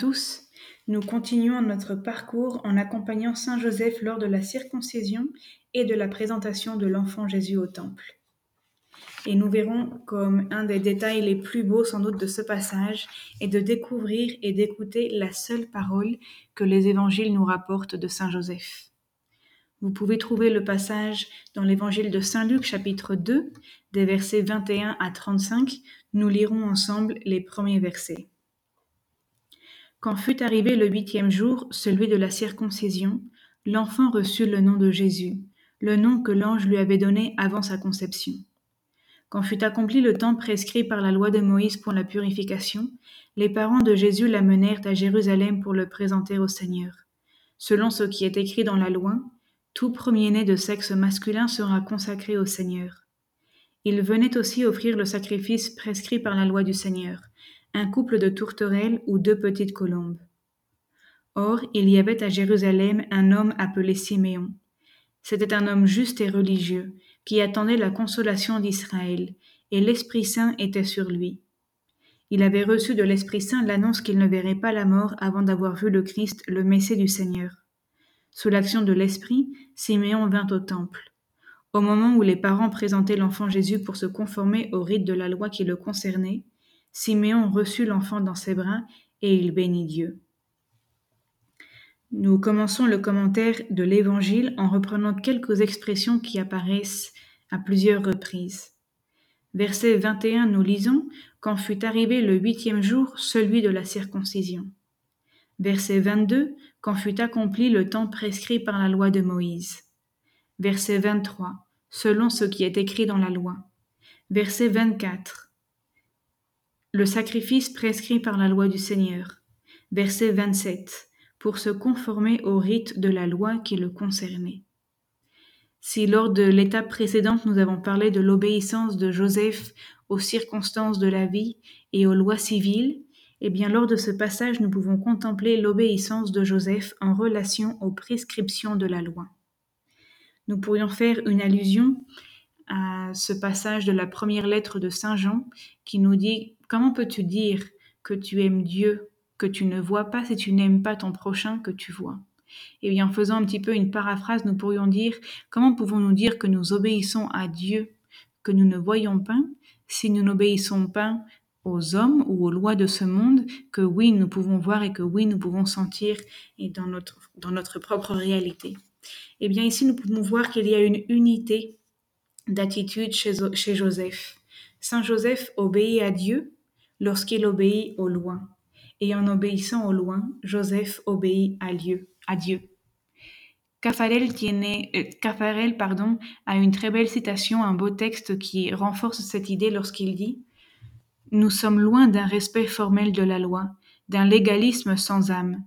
Tous. Nous continuons notre parcours en accompagnant Saint Joseph lors de la circoncision et de la présentation de l'enfant Jésus au temple. Et nous verrons comme un des détails les plus beaux sans doute de ce passage est de découvrir et d'écouter la seule parole que les évangiles nous rapportent de Saint Joseph. Vous pouvez trouver le passage dans l'évangile de Saint Luc chapitre 2, des versets 21 à 35. Nous lirons ensemble les premiers versets. Quand fut arrivé le huitième jour, celui de la circoncision, l'enfant reçut le nom de Jésus, le nom que l'ange lui avait donné avant sa conception. Quand fut accompli le temps prescrit par la loi de Moïse pour la purification, les parents de Jésus l'amenèrent à Jérusalem pour le présenter au Seigneur. Selon ce qui est écrit dans la loi, tout premier-né de sexe masculin sera consacré au Seigneur. Il venait aussi offrir le sacrifice prescrit par la loi du Seigneur, un couple de tourterelles ou deux petites colombes. Or, il y avait à Jérusalem un homme appelé Siméon. C'était un homme juste et religieux, qui attendait la consolation d'Israël, et l'Esprit Saint était sur lui. Il avait reçu de l'Esprit Saint l'annonce qu'il ne verrait pas la mort avant d'avoir vu le Christ, le Messie du Seigneur. Sous l'action de l'Esprit, Siméon vint au temple. Au moment où les parents présentaient l'enfant Jésus pour se conformer au rite de la loi qui le concernait, Siméon reçut l'enfant dans ses bras et il bénit Dieu. Nous commençons le commentaire de l'Évangile en reprenant quelques expressions qui apparaissent à plusieurs reprises. Verset 21, nous lisons Quand fut arrivé le huitième jour, celui de la circoncision. Verset 22, quand fut accompli le temps prescrit par la loi de Moïse. Verset 23, selon ce qui est écrit dans la loi. Verset 24, le sacrifice prescrit par la loi du Seigneur. Verset 27, pour se conformer au rite de la loi qui le concernait. Si lors de l'étape précédente nous avons parlé de l'obéissance de Joseph aux circonstances de la vie et aux lois civiles, eh bien, lors de ce passage, nous pouvons contempler l'obéissance de Joseph en relation aux prescriptions de la loi. Nous pourrions faire une allusion à ce passage de la première lettre de Saint Jean qui nous dit Comment peux-tu dire que tu aimes Dieu, que tu ne vois pas si tu n'aimes pas ton prochain que tu vois? Et bien, en faisant un petit peu une paraphrase, nous pourrions dire Comment pouvons-nous dire que nous obéissons à Dieu, que nous ne voyons pas, si nous n'obéissons pas aux hommes ou aux lois de ce monde que oui, nous pouvons voir et que oui, nous pouvons sentir et dans notre, dans notre propre réalité? Eh bien, ici, nous pouvons voir qu'il y a une unité d'attitude chez, chez Joseph. Saint Joseph obéit à Dieu lorsqu'il obéit aux lois. Et en obéissant aux lois, Joseph obéit à Dieu. À Dieu. Caffarel, tiene, euh, pardon, a une très belle citation, un beau texte qui renforce cette idée lorsqu'il dit nous sommes loin d'un respect formel de la loi, d'un légalisme sans âme.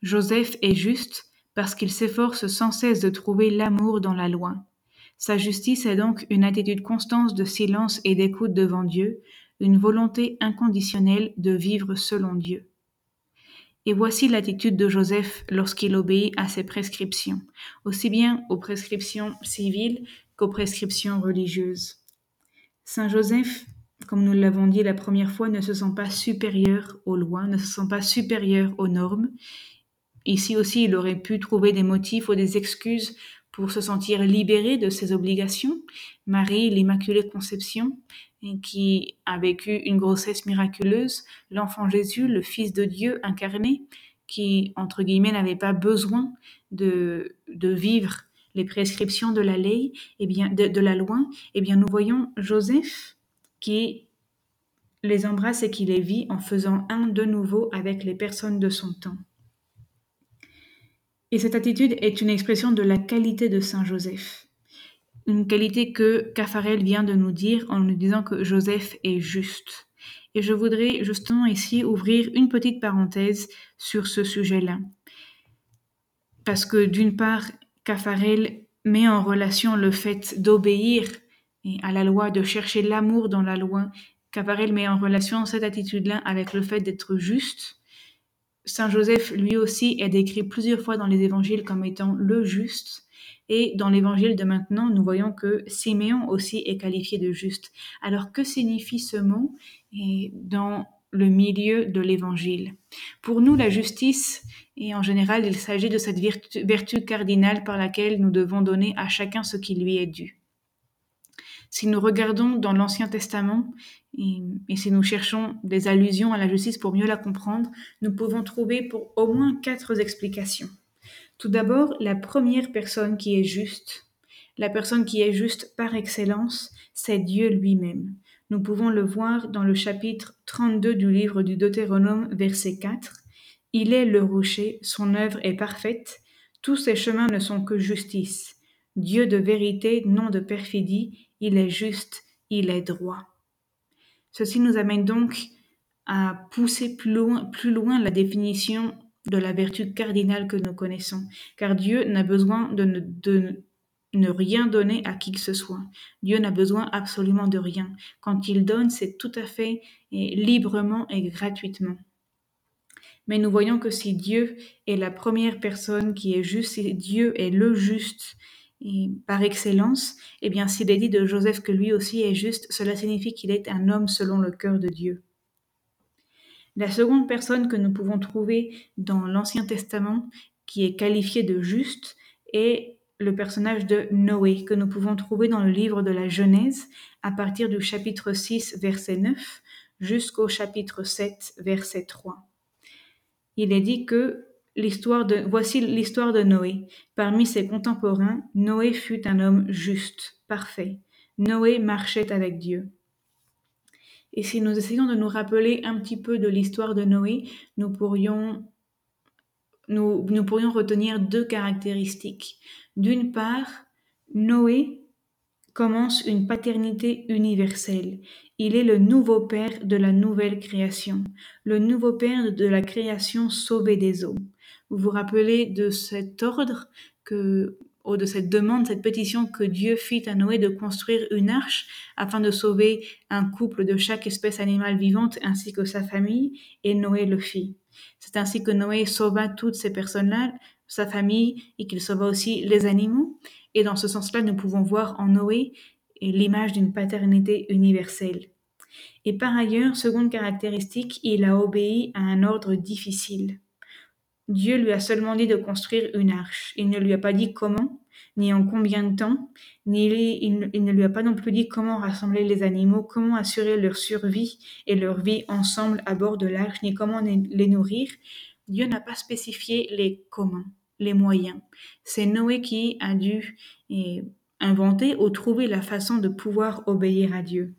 Joseph est juste parce qu'il s'efforce sans cesse de trouver l'amour dans la loi. Sa justice est donc une attitude constante de silence et d'écoute devant Dieu, une volonté inconditionnelle de vivre selon Dieu. Et voici l'attitude de Joseph lorsqu'il obéit à ses prescriptions, aussi bien aux prescriptions civiles qu'aux prescriptions religieuses. Saint Joseph comme nous l'avons dit la première fois, ne se sent pas supérieur aux lois, ne se sent pas supérieur aux normes. Ici aussi, il aurait pu trouver des motifs ou des excuses pour se sentir libéré de ses obligations. Marie, l'Immaculée Conception, qui a vécu une grossesse miraculeuse, l'enfant Jésus, le Fils de Dieu incarné, qui, entre guillemets, n'avait pas besoin de, vivre les prescriptions de la loi, et eh bien, de, de la loi, eh bien, nous voyons Joseph, qui les embrasse et qui les vit en faisant un de nouveau avec les personnes de son temps. Et cette attitude est une expression de la qualité de Saint Joseph. Une qualité que Caffarel vient de nous dire en nous disant que Joseph est juste. Et je voudrais justement ici ouvrir une petite parenthèse sur ce sujet-là. Parce que d'une part, Caffarel met en relation le fait d'obéir à la loi, de chercher l'amour dans la loi. Cavarel met en relation cette attitude-là avec le fait d'être juste. Saint Joseph, lui aussi, est décrit plusieurs fois dans les évangiles comme étant le juste. Et dans l'évangile de maintenant, nous voyons que Siméon aussi est qualifié de juste. Alors que signifie ce mot Et dans le milieu de l'évangile? Pour nous, la justice, et en général, il s'agit de cette vertu, cardinale par laquelle nous devons donner à chacun ce qui lui est dû. Si nous regardons dans l'Ancien Testament et, si nous cherchons des allusions à la justice pour mieux la comprendre, nous pouvons trouver pour au moins quatre explications. Tout d'abord, la première personne qui est juste, la personne qui est juste par excellence, c'est Dieu lui-même. Nous pouvons le voir dans le chapitre 32 du livre du Deutéronome, verset 4. Il est le rocher, son œuvre est parfaite, tous ses chemins ne sont que justice. Dieu de vérité, non de perfidie, il est juste, il est droit. Ceci nous amène donc à pousser plus loin, plus loin la définition de la vertu cardinale que nous connaissons, car Dieu n'a besoin de, ne rien donner à qui que ce soit. Dieu n'a besoin absolument de rien. Quand il donne, c'est tout à fait librement et gratuitement. Mais nous voyons que si Dieu est la première personne qui est juste, si Dieu est le juste et par excellence, eh bien s'il est dit de Joseph que lui aussi est juste, cela signifie qu'il est un homme selon le cœur de Dieu. La seconde personne que nous pouvons trouver dans l'Ancien Testament qui est qualifiée de juste est le personnage de Noé que nous pouvons trouver dans le livre de la Genèse à partir du chapitre 6 verset 9 jusqu'au chapitre 7 verset 3. Il est dit que voici l'histoire de Noé. Parmi ses contemporains, Noé fut un homme juste, parfait. Noé marchait avec Dieu. Et si nous essayons de nous rappeler un petit peu de l'histoire de Noé, nous pourrions nous, nous pourrions retenir deux caractéristiques. D'une part, Noé commence une paternité universelle. Il est le nouveau père de la nouvelle création, le nouveau père de la création sauvée des eaux. Vous vous rappelez de cet ordre que, de cette demande, cette pétition que Dieu fit à Noé de construire une arche afin de sauver un couple de chaque espèce animale vivante ainsi que sa famille, et Noé le fit. C'est ainsi que Noé sauva toutes ces personnes-là, sa famille, et qu'il sauva aussi les animaux. Et dans ce sens-là, nous pouvons voir en Noé l'image d'une paternité universelle. Et par ailleurs, seconde caractéristique, il a obéi à un ordre difficile. Dieu lui a seulement dit de construire une arche. Il ne lui a pas dit comment, ni en combien de temps, ni il, ne lui a pas non plus dit comment rassembler les animaux, comment assurer leur survie et leur vie ensemble à bord de l'arche, ni comment les nourrir. Dieu n'a pas spécifié les comment, les moyens. C'est Noé qui a dû et, inventer ou trouver la façon de pouvoir obéir à Dieu.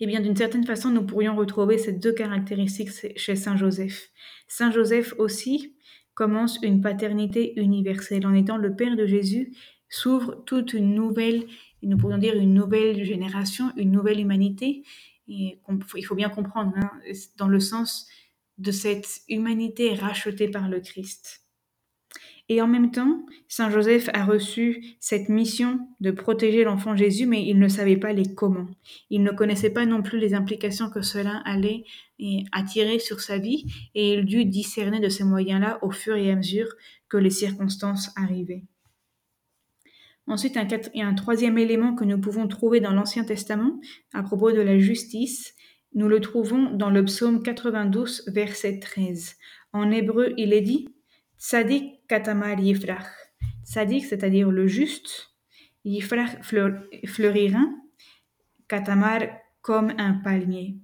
Eh bien, d'une certaine façon, nous pourrions retrouver ces deux caractéristiques chez Saint Joseph. Saint Joseph aussi commence une paternité universelle. En étant le Père de Jésus, s'ouvre toute une nouvelle, nous pourrions dire une nouvelle génération, une nouvelle humanité. Il faut bien comprendre, hein, dans le sens de cette humanité rachetée par le Christ. Et en même temps, Saint Joseph a reçu cette mission de protéger l'enfant Jésus, mais il ne savait pas les comment. Il ne connaissait pas non plus les implications que cela allait attirer sur sa vie, et il dut discerner de ces moyens-là au fur et à mesure que les circonstances arrivaient. Ensuite, un troisième élément que nous pouvons trouver dans l'Ancien Testament à propos de la justice. Nous le trouvons dans le psaume 92, verset 13. En hébreu, il est dit Tzadik katamar yifrach. Tzadik, c'est-à-dire le juste, yifrach fleurira, katamar comme un palmier.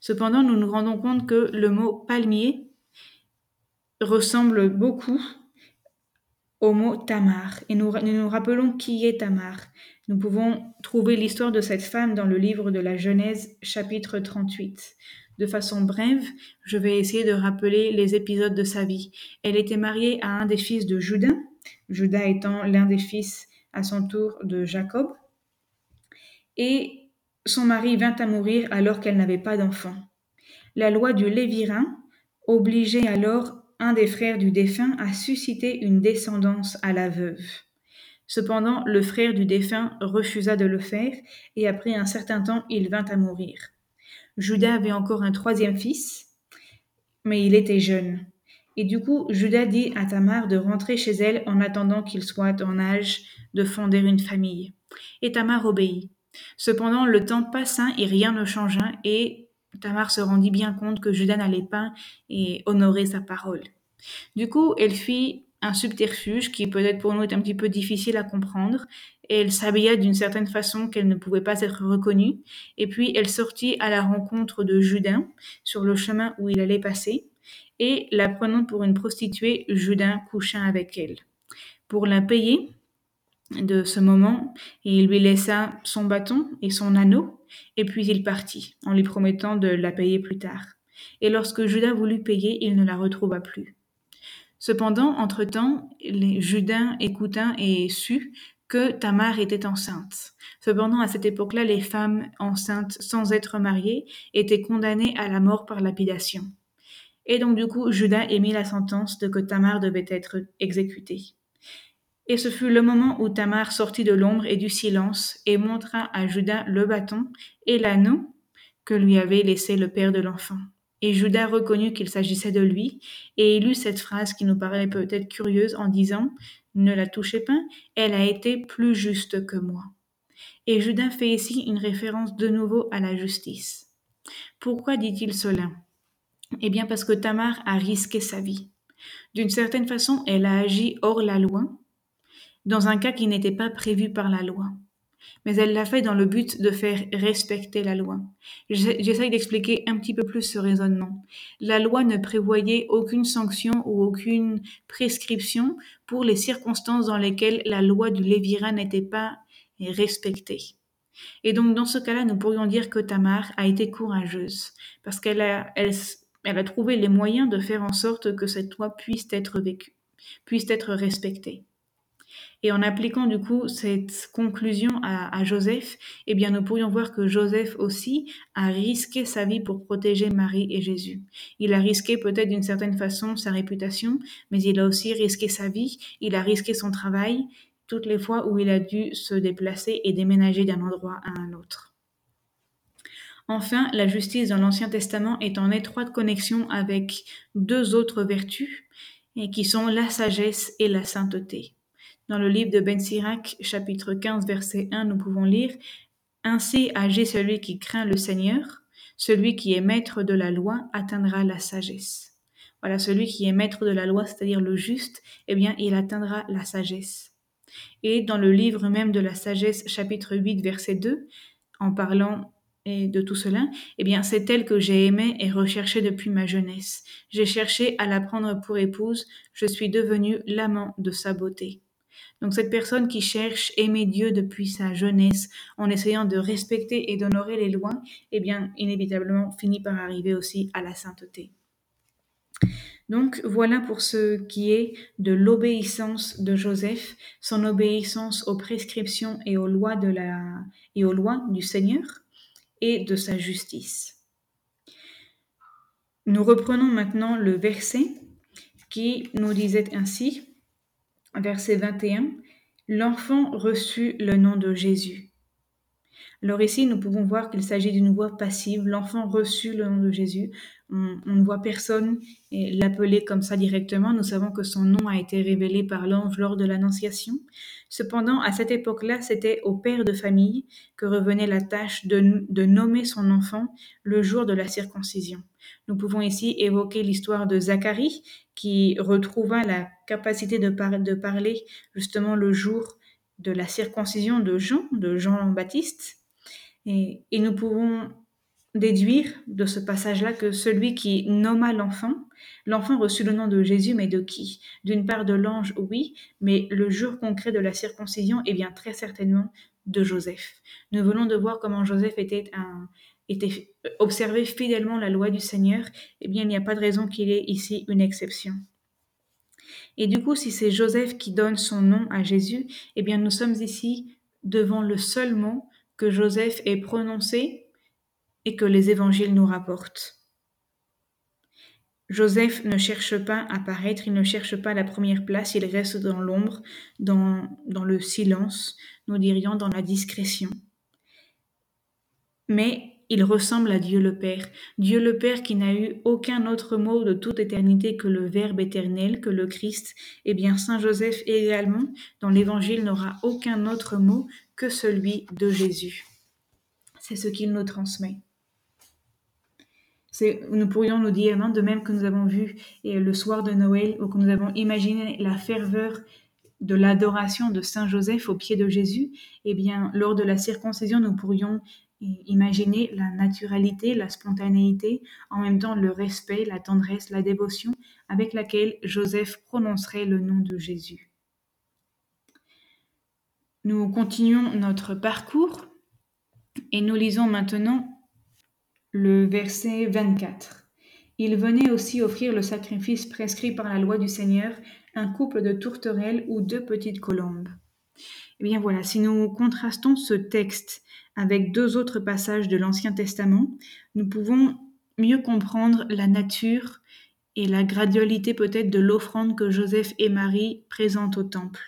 Cependant, nous nous rendons compte que le mot palmier ressemble beaucoup au mot Tamar. Et nous, nous, nous rappelons qui est Tamar. Nous pouvons trouver l'histoire de cette femme dans le livre de la Genèse, chapitre 38. De façon brève, je vais essayer de rappeler les épisodes de sa vie. Elle était mariée à un des fils de Judas, Judas étant l'un des fils à son tour de Jacob, et son mari vint à mourir alors qu'elle n'avait pas d'enfant. La loi du Lévirin obligeait alors un des frères du défunt à susciter une descendance à la veuve. Cependant, le frère du défunt refusa de le faire, et après un certain temps, il vint à mourir. Judas avait encore un troisième fils, mais il était jeune. Et du coup, Judas dit à Tamar de rentrer chez elle en attendant qu'il soit en âge de fonder une famille. Et Tamar obéit. Cependant, le temps passa et rien ne changea, et Tamar se rendit bien compte que Judas n'allait pas et honorer sa parole. Du coup, elle fit un subterfuge qui peut-être pour nous est un petit peu difficile à comprendre. Elle s'habilla d'une certaine façon qu'elle ne pouvait pas être reconnue, et puis elle sortit à la rencontre de Judas sur le chemin où il allait passer, et la prenant pour une prostituée, Judas coucha avec elle. Pour la payer de ce moment, il lui laissa son bâton et son anneau, et puis il partit, en lui promettant de la payer plus tard. Et lorsque Judas voulut payer, il ne la retrouva plus. Cependant, entre-temps, Judas écouta et sut que Tamar était enceinte. Cependant, à cette époque-là, les femmes enceintes sans être mariées étaient condamnées à la mort par lapidation. Et donc, du coup, Judas émit la sentence de que Tamar devait être exécutée. Et ce fut le moment où Tamar sortit de l'ombre et du silence et montra à Judas le bâton et l'anneau que lui avait laissé le père de l'enfant. Et Judas reconnut qu'il s'agissait de lui, et il eut cette phrase qui nous paraît peut-être curieuse en disant Ne la touchez pas, elle a été plus juste que moi. Et Judas fait ici une référence de nouveau à la justice. Pourquoi dit-il cela? Eh bien parce que Tamar a risqué sa vie. D'une certaine façon, elle a agi hors la loi, dans un cas qui n'était pas prévu par la loi mais elle l'a fait dans le but de faire respecter la loi. J'essaye d'expliquer un petit peu plus ce raisonnement. La loi ne prévoyait aucune sanction ou aucune prescription pour les circonstances dans lesquelles la loi du Lévira n'était pas respectée. Et donc dans ce cas-là, nous pourrions dire que Tamar a été courageuse, parce qu'elle a, trouvé les moyens de faire en sorte que cette loi puisse être vécue, puisse être respectée. Et en appliquant du coup cette conclusion à, Joseph, eh bien nous pourrions voir que Joseph aussi a risqué sa vie pour protéger Marie et Jésus. Il a risqué peut-être d'une certaine façon sa réputation, mais il a aussi risqué sa vie, il a risqué son travail, toutes les fois où il a dû se déplacer et déménager d'un endroit à un autre. Enfin, la justice dans l'Ancien Testament est en étroite connexion avec deux autres vertus, qui sont la sagesse et la sainteté. Dans le livre de Ben Sirac, chapitre 15, verset 1, nous pouvons lire Ainsi agit celui qui craint le Seigneur, celui qui est maître de la loi atteindra la sagesse. Voilà, celui qui est maître de la loi, c'est-à-dire le juste, eh bien, il atteindra la sagesse. Et dans le livre même de la sagesse, chapitre 8, verset 2, en parlant de tout cela, eh bien, c'est elle que j'ai aimée et recherchée depuis ma jeunesse. J'ai cherché à la prendre pour épouse, je suis devenu l'amant de sa beauté. Donc cette personne qui cherche aimer Dieu depuis sa jeunesse en essayant de respecter et d'honorer les lois, eh bien inévitablement finit par arriver aussi à la sainteté. Donc voilà pour ce qui est de l'obéissance de Joseph, son obéissance aux prescriptions et aux lois de la et aux lois du Seigneur et de sa justice. Nous reprenons maintenant le verset qui nous disait ainsi verset 21, l'enfant reçut le nom de Jésus. Alors ici, nous pouvons voir qu'il s'agit d'une voix passive. L'enfant reçut le nom de Jésus. On, ne voit personne l'appeler comme ça directement. Nous savons que son nom a été révélé par l'ange lors de l'Annonciation. Cependant, à cette époque-là, c'était au père de famille que revenait la tâche de, de nommer son enfant le jour de la circoncision. Nous pouvons ici évoquer l'histoire de Zacharie, qui retrouva la capacité de, parler justement le jour de la circoncision de Jean, de Jean-Baptiste. Et, nous pouvons déduire de ce passage-là que celui qui nomma l'enfant, l'enfant reçut le nom de Jésus, mais de qui? D'une part de l'ange, oui, mais le jour concret de la circoncision, est bien très certainement de Joseph. Nous venons de voir comment Joseph était un, était observé fidèlement la loi du Seigneur, eh bien il n'y a pas de raison qu'il ait ici une exception. Et du coup, si c'est Joseph qui donne son nom à Jésus, eh bien nous sommes ici devant le seul mot que Joseph ait prononcé et que les évangiles nous rapportent. Joseph ne cherche pas à paraître, il ne cherche pas la première place, il reste dans l'ombre, dans, dans le silence, nous dirions dans la discrétion. Mais il ressemble à Dieu le Père, Dieu le Père qui n'a eu aucun autre mot de toute éternité que le Verbe éternel, que le Christ, et eh bien Saint Joseph également, dans l'Évangile, n'aura aucun autre mot que celui de Jésus. C'est ce qu'il nous transmet. nous pourrions nous dire, de même que nous avons vu et le soir de Noël, ou que nous avons imaginé la ferveur de l'adoration de Saint Joseph au pied de Jésus, eh bien, lors de la circoncision, nous pourrions imaginer la naturalité, la spontanéité, en même temps le respect, la tendresse, la dévotion avec laquelle Joseph prononcerait le nom de Jésus. Nous continuons notre parcours et nous lisons maintenant le verset 24. Il venait aussi offrir le sacrifice prescrit par la loi du Seigneur, un couple de tourterelles ou deux petites colombes. Eh bien voilà, si nous contrastons ce texte avec deux autres passages de l'Ancien Testament, nous pouvons mieux comprendre la nature et la gradualité peut-être de l'offrande que Joseph et Marie présentent au temple.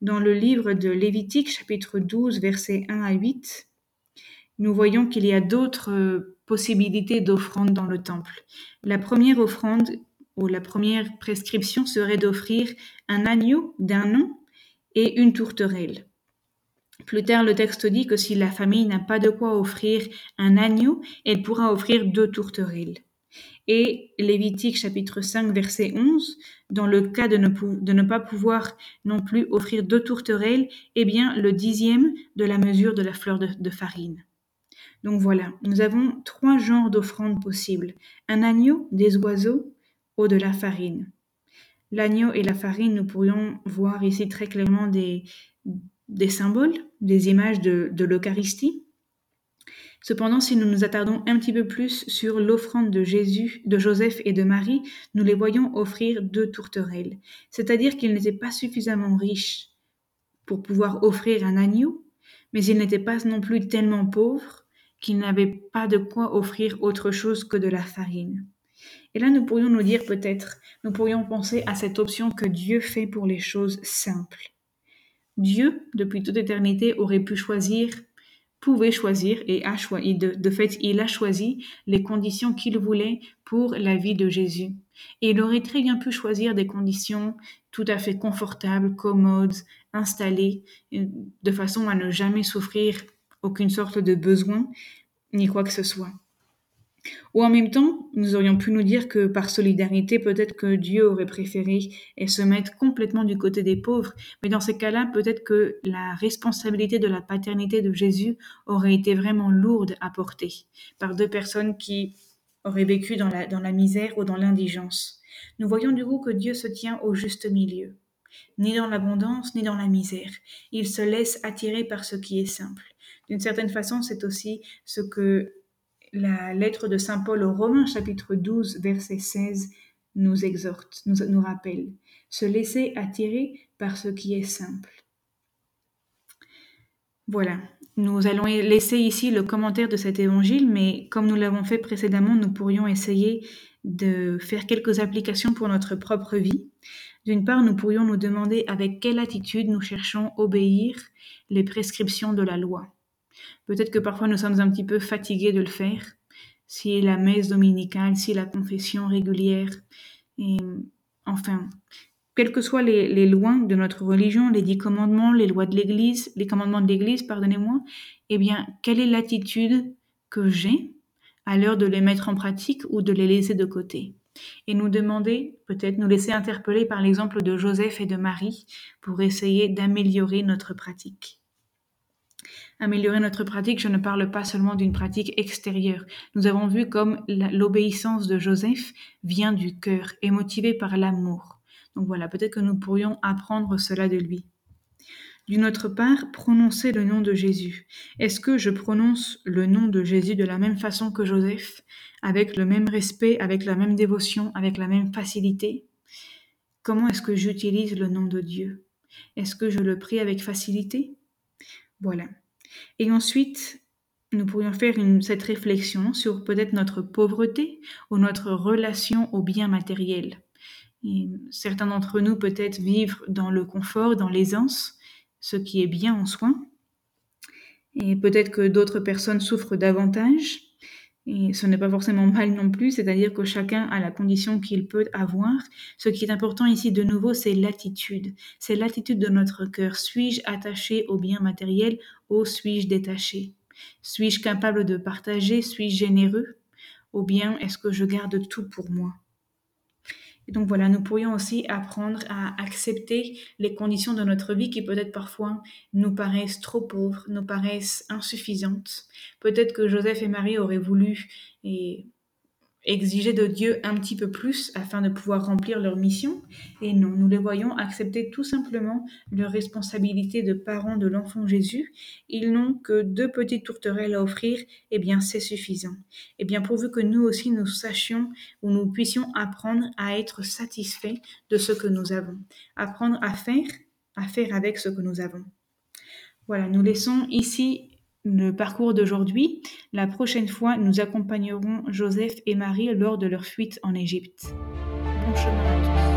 Dans le livre de Lévitique, chapitre 12, versets 1 à 8, nous voyons qu'il y a d'autres possibilités d'offrande dans le temple. La première offrande ou la première prescription serait d'offrir un agneau d'un an et une tourterelle. Plus tard, le texte dit que si la famille n'a pas de quoi offrir un agneau, elle pourra offrir deux tourterelles. Et Lévitique chapitre 5 verset 11, dans le cas de ne, pas pouvoir non plus offrir deux tourterelles, eh bien le dixième de la mesure de la fleur de, de farine. Donc voilà, nous avons trois genres d'offrandes possibles. Un agneau, des oiseaux ou de la farine. L'agneau et la farine, nous pourrions voir ici très clairement des, symboles, des images de, l'Eucharistie. Cependant, si nous nous attardons un petit peu plus sur l'offrande de Jésus, de Joseph et de Marie, nous les voyons offrir deux tourterelles, c'est-à-dire qu'ils n'étaient pas suffisamment riches pour pouvoir offrir un agneau, mais ils n'étaient pas non plus tellement pauvres qu'ils n'avaient pas de quoi offrir autre chose que de la farine. Et là, nous pourrions nous dire peut-être, nous pourrions penser à cette option que Dieu fait pour les choses simples. Dieu, depuis toute éternité, aurait pu choisir, pouvait choisir et a choisi. De, de fait, il a choisi les conditions qu'il voulait pour la vie de Jésus. Et il aurait très bien pu choisir des conditions tout à fait confortables, commodes, installées, euh, de façon à ne jamais souffrir aucune sorte de besoin, ni quoi que ce soit. Ou en même temps, nous aurions pu nous dire que par solidarité, peut-être que Dieu aurait préféré se mettre complètement du côté des pauvres. Mais dans ces cas-là, peut-être que la responsabilité de la paternité de Jésus aurait été vraiment lourde à porter par deux personnes qui auraient vécu dans la, dans la misère ou dans l'indigence. Nous voyons du coup que Dieu se tient au juste milieu, ni dans l'abondance, ni dans la misère. Il se laisse attirer par ce qui est simple. D'une certaine façon, c'est aussi ce que la lettre de Saint Paul aux Romains, chapitre 12, verset 16, nous exhorte, nous, rappelle, se laisser attirer par ce qui est simple. Voilà, nous allons laisser ici le commentaire de cet évangile, mais comme nous l'avons fait précédemment, nous pourrions essayer de faire quelques applications pour notre propre vie. D'une part, nous pourrions nous demander avec quelle attitude nous cherchons obéir les prescriptions de la loi. Peut-être que parfois nous sommes un petit peu fatigués de le faire, si la messe dominicale, si la confession régulière, et enfin, quelles que soient les, lois de notre religion, les dix commandements, les lois de l'Église, les commandements de l'Église, pardonnez-moi, eh bien, quelle est l'attitude que j'ai à l'heure de les mettre en pratique ou de les laisser de côté? Et nous demander, peut-être nous laisser interpeller par l'exemple de Joseph et de Marie pour essayer d'améliorer notre pratique améliorer notre pratique, je ne parle pas seulement d'une pratique extérieure. Nous avons vu comme l'obéissance de Joseph vient du cœur, est motivée par l'amour. Donc voilà, peut-être que nous pourrions apprendre cela de lui. D'une autre part, prononcer le nom de Jésus. Est-ce que je prononce le nom de Jésus de la même façon que Joseph, avec le même respect, avec la même dévotion, avec la même facilité? Comment est-ce que j'utilise le nom de Dieu? Est-ce que je le prie avec facilité? Voilà. Et ensuite, nous pourrions faire cette réflexion sur peut-être notre pauvreté ou notre relation au bien matériel. certains d'entre nous peut-être vivent dans le confort, dans l'aisance, ce qui est bien en soi. Et peut-être que d'autres personnes souffrent davantage. Et ce n'est pas forcément mal non plus, c'est-à-dire que chacun a la condition qu'il peut avoir. Ce qui est important ici de nouveau, c'est l'attitude. C'est l'attitude de notre cœur. Suis-je attaché au bien matériel ou suis-je détaché? Suis-je capable de partager? Suis-je généreux? Ou bien est-ce que je garde tout pour moi? Et donc voilà, nous pourrions aussi apprendre à accepter les conditions de notre vie qui peut-être parfois nous paraissent trop pauvres, nous paraissent insuffisantes. Peut-être que Joseph et Marie auraient voulu et exiger de Dieu un petit peu plus afin de pouvoir remplir leur mission. Et non, nous les voyons accepter tout simplement leur responsabilité de parents de l'enfant Jésus. Ils n'ont que deux petites tourterelles à offrir, et eh bien c'est suffisant. Et eh bien pourvu que nous aussi nous sachions ou nous puissions apprendre à être satisfaits de ce que nous avons, apprendre à faire, à faire avec ce que nous avons. Voilà, nous laissons ici le parcours d'aujourd'hui. La prochaine fois, nous accompagnerons Joseph et Marie lors de leur fuite en Égypte. Bon chemin à tous.